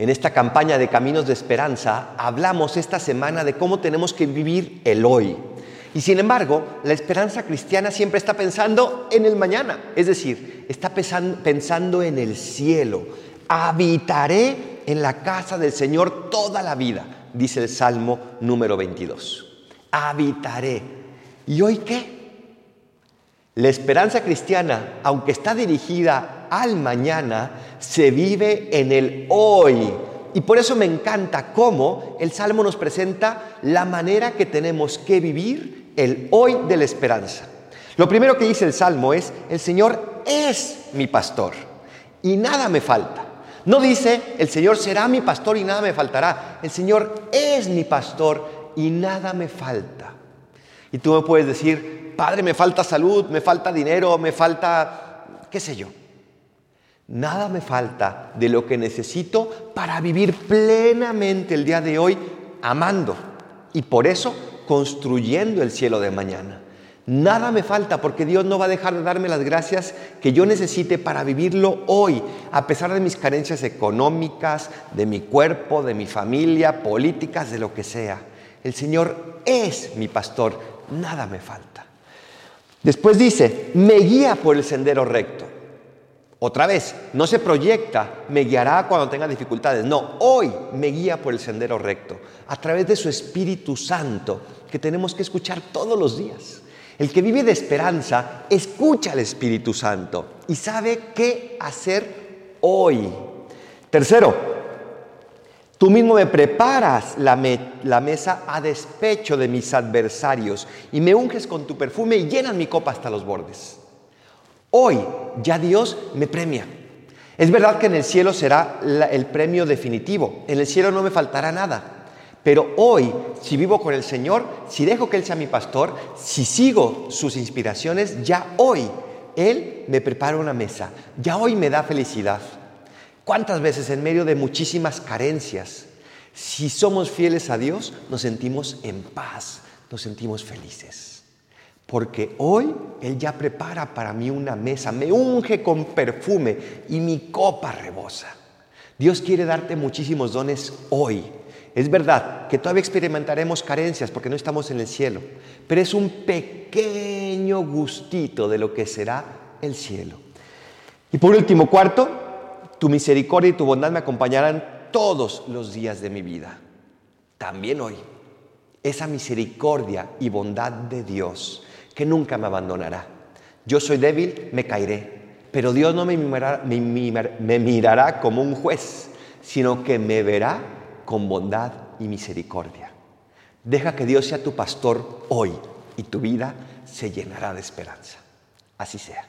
En esta campaña de Caminos de Esperanza hablamos esta semana de cómo tenemos que vivir el hoy. Y sin embargo, la esperanza cristiana siempre está pensando en el mañana, es decir, está pensando en el cielo. Habitaré en la casa del Señor toda la vida, dice el Salmo número 22. Habitaré. ¿Y hoy qué? La esperanza cristiana, aunque está dirigida al mañana, se vive en el hoy. Y por eso me encanta cómo el Salmo nos presenta la manera que tenemos que vivir el hoy de la esperanza. Lo primero que dice el Salmo es, el Señor es mi pastor y nada me falta. No dice, el Señor será mi pastor y nada me faltará. El Señor es mi pastor y nada me falta. Y tú me puedes decir, Padre, me falta salud, me falta dinero, me falta, qué sé yo. Nada me falta de lo que necesito para vivir plenamente el día de hoy amando y por eso construyendo el cielo de mañana. Nada me falta porque Dios no va a dejar de darme las gracias que yo necesite para vivirlo hoy, a pesar de mis carencias económicas, de mi cuerpo, de mi familia, políticas, de lo que sea. El Señor es mi pastor, nada me falta. Después dice, me guía por el sendero recto. Otra vez, no se proyecta, me guiará cuando tenga dificultades. No, hoy me guía por el sendero recto, a través de su Espíritu Santo, que tenemos que escuchar todos los días. El que vive de esperanza escucha al Espíritu Santo y sabe qué hacer hoy. Tercero, tú mismo me preparas la, la, mesa a despecho de mis adversarios y me unges con tu perfume y llenas mi copa hasta los bordes. Hoy ya Dios me premia. Es verdad que en el cielo será el premio definitivo. En el cielo no me faltará nada. Pero hoy, si vivo con el Señor, si dejo que Él sea mi pastor, si sigo sus inspiraciones, ya hoy Él me prepara una mesa. Ya hoy me da felicidad. ¿Cuántas veces en medio de muchísimas carencias, si somos fieles a Dios, nos sentimos en paz, nos sentimos felices? Porque hoy Él ya prepara para mí una mesa, me unge con perfume y mi copa rebosa. Dios quiere darte muchísimos dones hoy. Es verdad que todavía experimentaremos carencias porque no estamos en el cielo, pero es un pequeño gustito de lo que será el cielo. Y por último, cuarto, tu misericordia y tu bondad me acompañarán todos los días de mi vida, también hoy. Esa misericordia y bondad de Dios que nunca me abandonará. Yo soy débil, me caeré, pero Dios no me mirará, como un juez, sino que me verá con bondad y misericordia. Deja que Dios sea tu pastor hoy y tu vida se llenará de esperanza. Así sea.